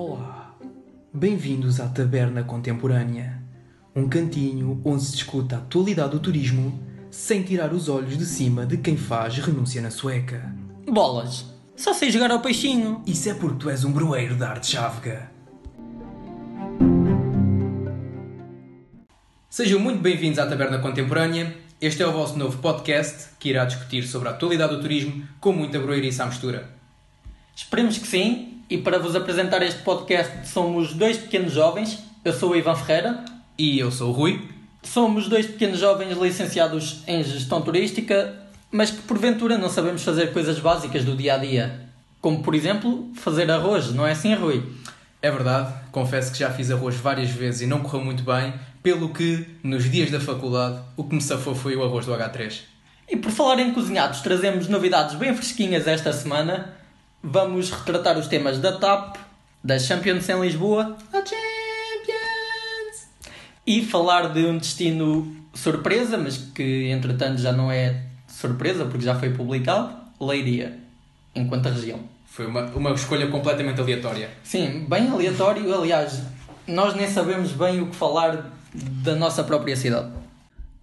Olá, bem-vindos à Taberna Contemporânea, um cantinho onde se discute a atualidade do turismo sem tirar os olhos de cima de quem faz renúncia na sueca. Bolas, só sei jogar ao peixinho. Isso é porque tu és um broeiro da arte chávega. Sejam muito bem-vindos à Taberna Contemporânea. Este é o vosso novo podcast que irá discutir sobre a atualidade do turismo com muita broeirice à mistura. Esperemos que sim, e para vos apresentar este podcast somos dois pequenos jovens. Eu sou o Ivan Ferreira. E eu sou o Rui. Somos dois pequenos jovens licenciados em gestão turística, mas que porventura não sabemos fazer coisas básicas do dia a dia. Como, por exemplo, fazer arroz, não é assim, Rui? É verdade, confesso que já fiz arroz várias vezes e não correu muito bem, pelo que, nos dias da faculdade, o que me safou foi o arroz do H3. E por falar em cozinhados, trazemos novidades bem fresquinhas esta semana. Vamos retratar os temas da TAP, da Champions em Lisboa, a Champions! E falar de um destino surpresa, mas que entretanto já não é surpresa porque já foi publicado, Leiria, enquanto a região. Foi uma, uma escolha completamente aleatória. Sim, bem aleatório. Aliás, nós nem sabemos bem o que falar da nossa própria cidade.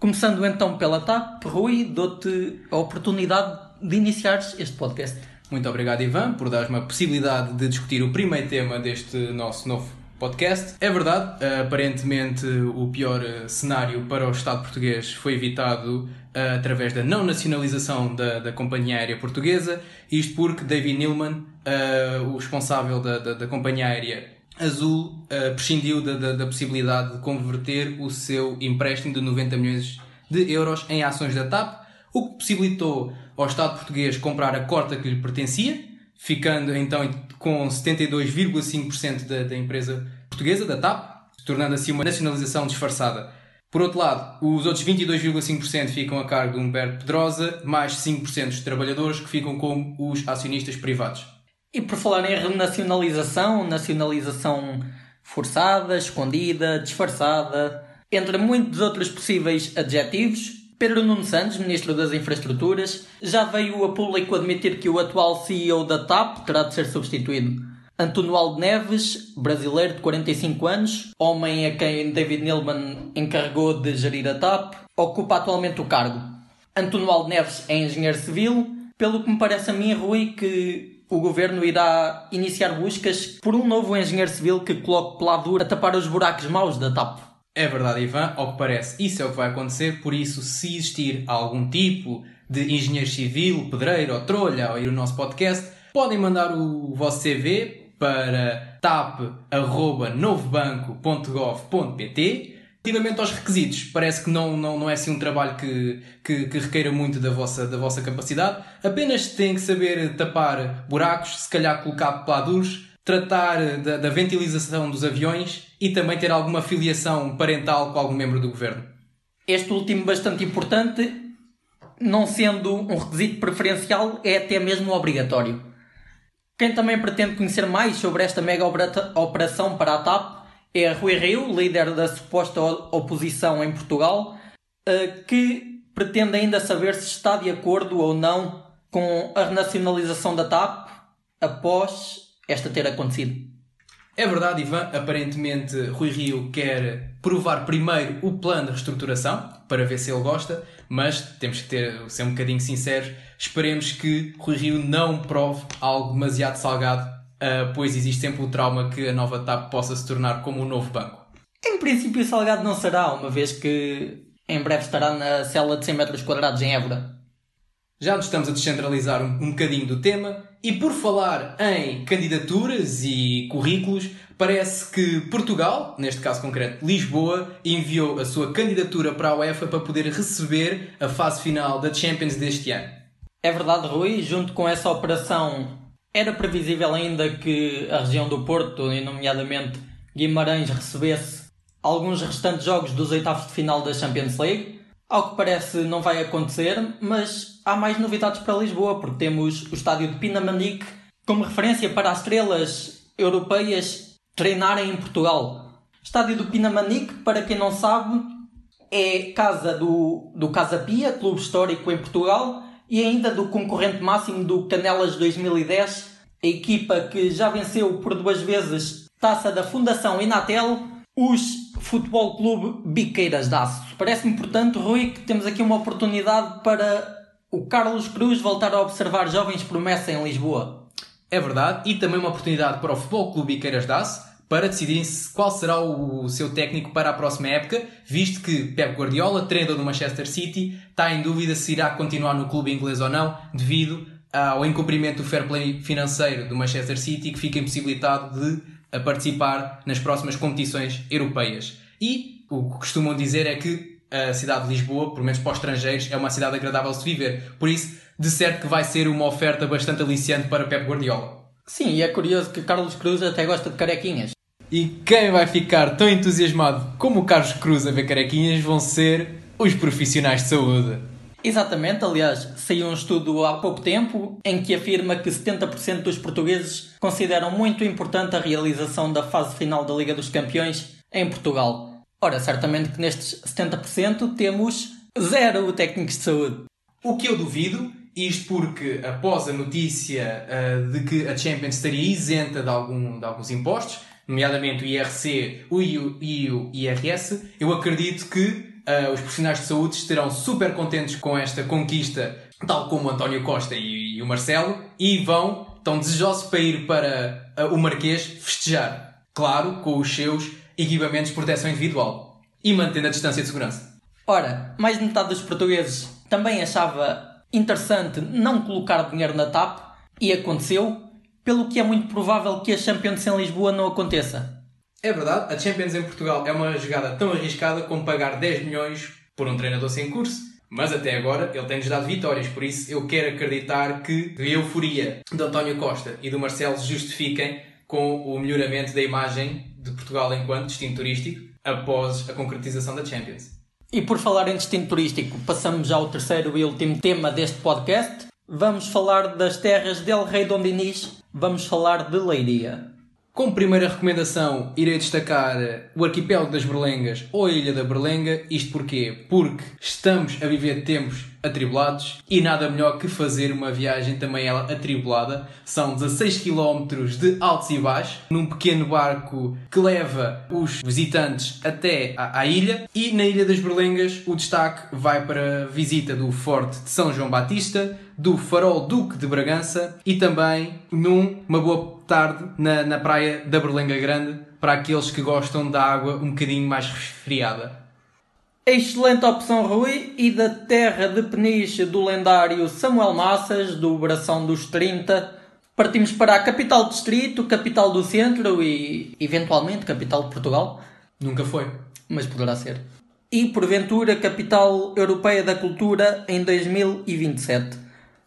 Começando então pela TAP, Rui, dou-te a oportunidade de iniciares este podcast. Muito obrigado, Ivan, por dar-me a possibilidade de discutir o primeiro tema deste nosso novo podcast. É verdade, aparentemente o pior eh, cenário para o Estado português foi evitado uh, através da não nacionalização da, da companhia aérea portuguesa, isto porque David Neilman, uh, o responsável da, da, da companhia aérea Azul, prescindiu da, da, possibilidade de converter o seu empréstimo de 90 milhões de euros em ações da TAP, o que possibilitou ao Estado português comprar a cota que lhe pertencia, ficando então com 72,5% da, da empresa portuguesa, da TAP, tornando assim uma nacionalização disfarçada. Por outro lado, os outros 22,5% ficam a cargo de Humberto Pedrosa, mais 5% dos trabalhadores que ficam como os acionistas privados. E por falar em renacionalização, nacionalização forçada, escondida, disfarçada, entre muitos outros possíveis adjetivos, Pedro Nuno Santos, Ministro das Infraestruturas, já veio a público admitir que o atual CEO da TAP terá de ser substituído. António Aldo Neves, brasileiro de 45 anos, homem a quem David Neilman encarregou de gerir a TAP, ocupa atualmente o cargo. António Aldo Neves é engenheiro civil, pelo que me parece a mim, Rui, que o governo irá iniciar buscas por um novo engenheiro civil que coloque peladura a tapar os buracos maus da TAP. É verdade, Ivan, ao que parece, isso é o que vai acontecer, por isso, se existir algum tipo de engenheiro civil, pedreiro ou trolha a ouvir o nosso podcast, podem mandar o vosso CV para tap.novobanco.gov.pt. Relativamente aos requisitos, parece que não, não, não é assim um trabalho que, que, que, requeira muito da vossa, da vossa capacidade. Apenas têm que saber tapar buracos, se calhar colocar peladores, tratar da, da ventilização dos aviões e também ter alguma filiação parental com algum membro do governo. Este último bastante importante, não sendo um requisito preferencial, é até mesmo obrigatório. Quem também pretende conhecer mais sobre esta mega operação para a TAP é Rui Rio, líder da suposta oposição em Portugal, eh, que pretende ainda saber se está de acordo ou não com a renacionalização da TAP após esta ter acontecido. É verdade, Ivan. Aparentemente, Rui Rio quer provar primeiro o plano de reestruturação para ver se ele gosta, mas temos que ter, ser um bocadinho sinceros. Esperemos que Rui Rio não prove algo demasiado salgado, uh, pois existe sempre o trauma que a nova TAP possa se tornar como um novo banco. Em princípio, salgado não será, uma vez que em breve estará na cela de 100 metros quadrados em Évora. Já nos estamos a descentralizar um, um bocadinho do tema e por falar em candidaturas e currículos, parece que Portugal, neste caso concreto Lisboa, enviou a sua candidatura para a UEFA para poder receber a fase final da Champions deste ano. É verdade, Rui, junto com essa operação era previsível ainda que a região do Porto, e nomeadamente Guimarães, recebesse alguns restantes jogos dos oitavos de final da Champions League. Ao que parece não vai acontecer, mas há mais novidades para Lisboa, porque temos o estádio de Pinamanique como referência para as estrelas europeias treinarem em Portugal. Estádio do Pinamanique, para quem não sabe, é casa do, do Casa Pia, clube histórico em Portugal, e ainda do concorrente máximo do Canelas 2010, a equipa que já venceu por duas vezes taça da Fundação Inatel, os Futebol Clube Biqueiras de Aço. Parece-me, portanto, Rui, que temos aqui uma oportunidade para o Carlos Cruz voltar a observar jovens promessas em Lisboa. É verdade, e também uma oportunidade para o Futebol Clube Biqueiras de Aço para decidirem qual será o seu técnico para a próxima época, visto que Pep Guardiola, treinador do Manchester City, está em dúvida se irá continuar no clube inglês ou não, devido ao incumprimento do fair play financeiro do Manchester City, que fica impossibilitado de participar nas próximas competições europeias. E o que costumam dizer é que a cidade de Lisboa, pelo menos para os estrangeiros, é uma cidade agradável de se viver. Por isso, de certo que vai ser uma oferta bastante aliciante para Pep Guardiola. Sim, e é curioso que Carlos Cruz até gosta de carequinhas. E quem vai ficar tão entusiasmado como o Carlos Cruz a ver carequinhas vão ser os profissionais de saúde. Exatamente, aliás, saiu um estudo há pouco tempo em que afirma que 70% dos portugueses consideram muito importante a realização da fase final da Liga dos Campeões em Portugal. Ora, certamente que nestes 70% temos zero técnicos de saúde. O que eu duvido, isto porque após a notícia uh, de que a Champions estaria isenta de, algum, de alguns impostos, nomeadamente o IRC e o IRS, eu acredito que uh, os profissionais de saúde estarão super contentes com esta conquista, tal como o António Costa e, e o Marcelo, e vão, estão desejosos para ir para uh, o Marquês festejar. Claro, com os seus equipamentos de proteção individual e mantendo a distância de segurança. Ora, mais de metade dos portugueses também achava interessante não colocar dinheiro na TAP e aconteceu, pelo que é muito provável que a Champions em Lisboa não aconteça. É verdade, a Champions em Portugal é uma jogada tão arriscada como pagar 10 milhões por um treinador sem curso, mas até agora ele tem-nos dado vitórias, por isso eu quero acreditar que a euforia de António Costa e do Marcelo justifiquem com o melhoramento da imagem de Portugal enquanto destino turístico após a concretização da Champions. E por falar em destino turístico, passamos já ao terceiro e último tema deste podcast. Vamos falar das terras del Rei Dom Dinis, vamos falar de Leiria. Como primeira recomendação, irei destacar o arquipélago das Berlengas ou a Ilha da Berlenga. Isto porquê? Porque estamos a viver tempos atribulados e nada melhor que fazer uma viagem também ela atribulada. São 16 km de altos e baixos num pequeno barco que leva os visitantes até à, ilha e na Ilha das Berlengas o destaque vai para a visita do Forte de São João Batista, do Farol Duque de Bragança e também numa boa tarde na, na praia da Berlenga Grande para aqueles que gostam da água um bocadinho mais resfriada. Excelente opção, Rui, e da terra de peniche do lendário Samuel Massas, do Bração dos 30, partimos para a capital do distrito, capital do centro e, eventualmente, capital de Portugal. Nunca foi. Mas poderá ser. E, porventura, capital europeia da cultura em 2027.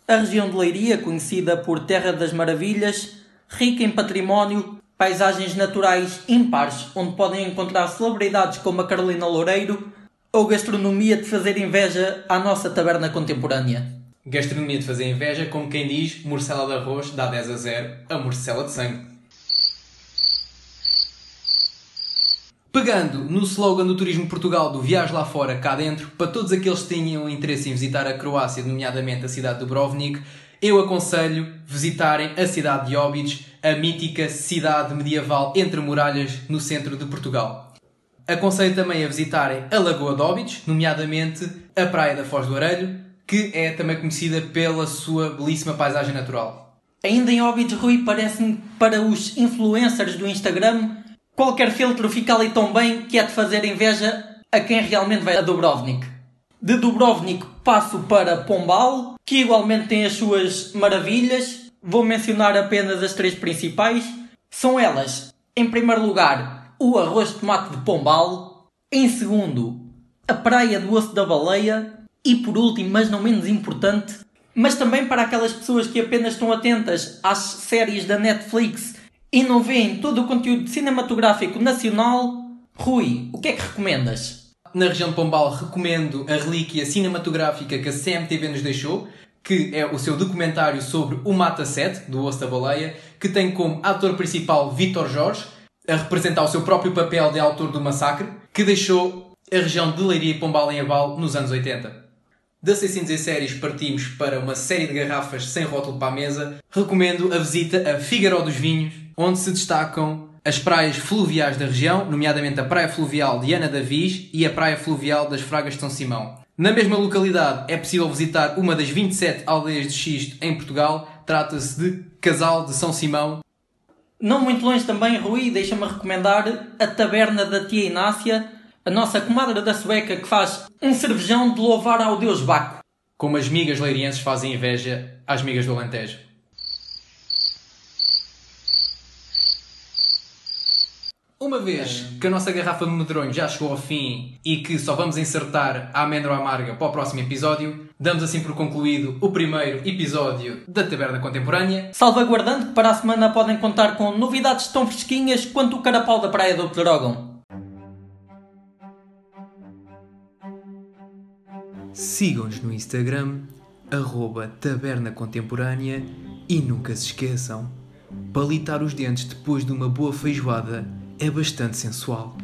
A região de Leiria, conhecida por Terra das Maravilhas, rica em património, paisagens naturais impares, onde podem encontrar celebridades como a Carolina Loureiro ou gastronomia de fazer inveja à nossa taberna contemporânea? Gastronomia de fazer inveja, como quem diz, morcela de arroz dá 10 a 0 a morcela de sangue. Pegando no slogan do Turismo Portugal do Viagem lá fora, cá dentro, para todos aqueles que tenham interesse em visitar a Croácia, nomeadamente a cidade de Dubrovnik, eu aconselho visitarem a cidade de Óbidos, a mítica cidade medieval entre muralhas no centro de Portugal. Aconselho também a visitarem a Lagoa de Óbidos, nomeadamente a Praia da Foz do Arelho, que é também conhecida pela sua belíssima paisagem natural. Ainda em Óbidos, Rui, parece-me para os influencers do Instagram, qualquer filtro fica ali tão bem que é de fazer inveja a quem realmente vai a Dubrovnik. De Dubrovnik passo para Pombal, que igualmente tem as suas maravilhas. Vou mencionar apenas as três principais. São elas, em primeiro lugar, o arroz de tomate de Pombal. Em segundo, a praia do osso da baleia. E por último, mas não menos importante, mas também para aquelas pessoas que apenas estão atentas às séries da Netflix e não veem todo o conteúdo cinematográfico nacional, Rui, o que é que recomendas? na região de Pombal, recomendo a relíquia cinematográfica que a CMTV nos deixou, que é o seu documentário sobre o Mata 7, do Osso da Baleia, que tem como ator principal Vítor Jorge, a representar o seu próprio papel de autor do massacre, que deixou a região de Leiria e Pombal em Abal nos anos 80. Da 600 séries partimos para uma série de garrafas sem rótulo para a mesa. Recomendo a visita a Figueiró dos Vinhos, onde se destacam as praias fluviais da região, nomeadamente a Praia Fluvial de Ana da Viz e a Praia Fluvial das Fragas de São Simão. Na mesma localidade é possível visitar uma das 27 aldeias de xisto em Portugal. Trata-se de Casal de São Simão. Não muito longe também, Rui, deixa-me recomendar a Taberna da Tia Inácia, a nossa comadre da Sueca que faz um cervejão de louvar ao Deus Baco. Como as migas leirienses fazem inveja às migas do Alentejo. Uma vez que a nossa garrafa de medronho já chegou ao fim e que só vamos insertar a amêndoa amarga para o próximo episódio, damos assim por concluído o primeiro episódio da Taberna Contemporânea. Salvaguardando que para a semana podem contar com novidades tão fresquinhas quanto o carapau da Praia do Pterógão. Sigam-nos no Instagram, arroba Taberna Contemporânea e nunca se esqueçam, palitar os dentes depois de uma boa feijoada é bastante sensual.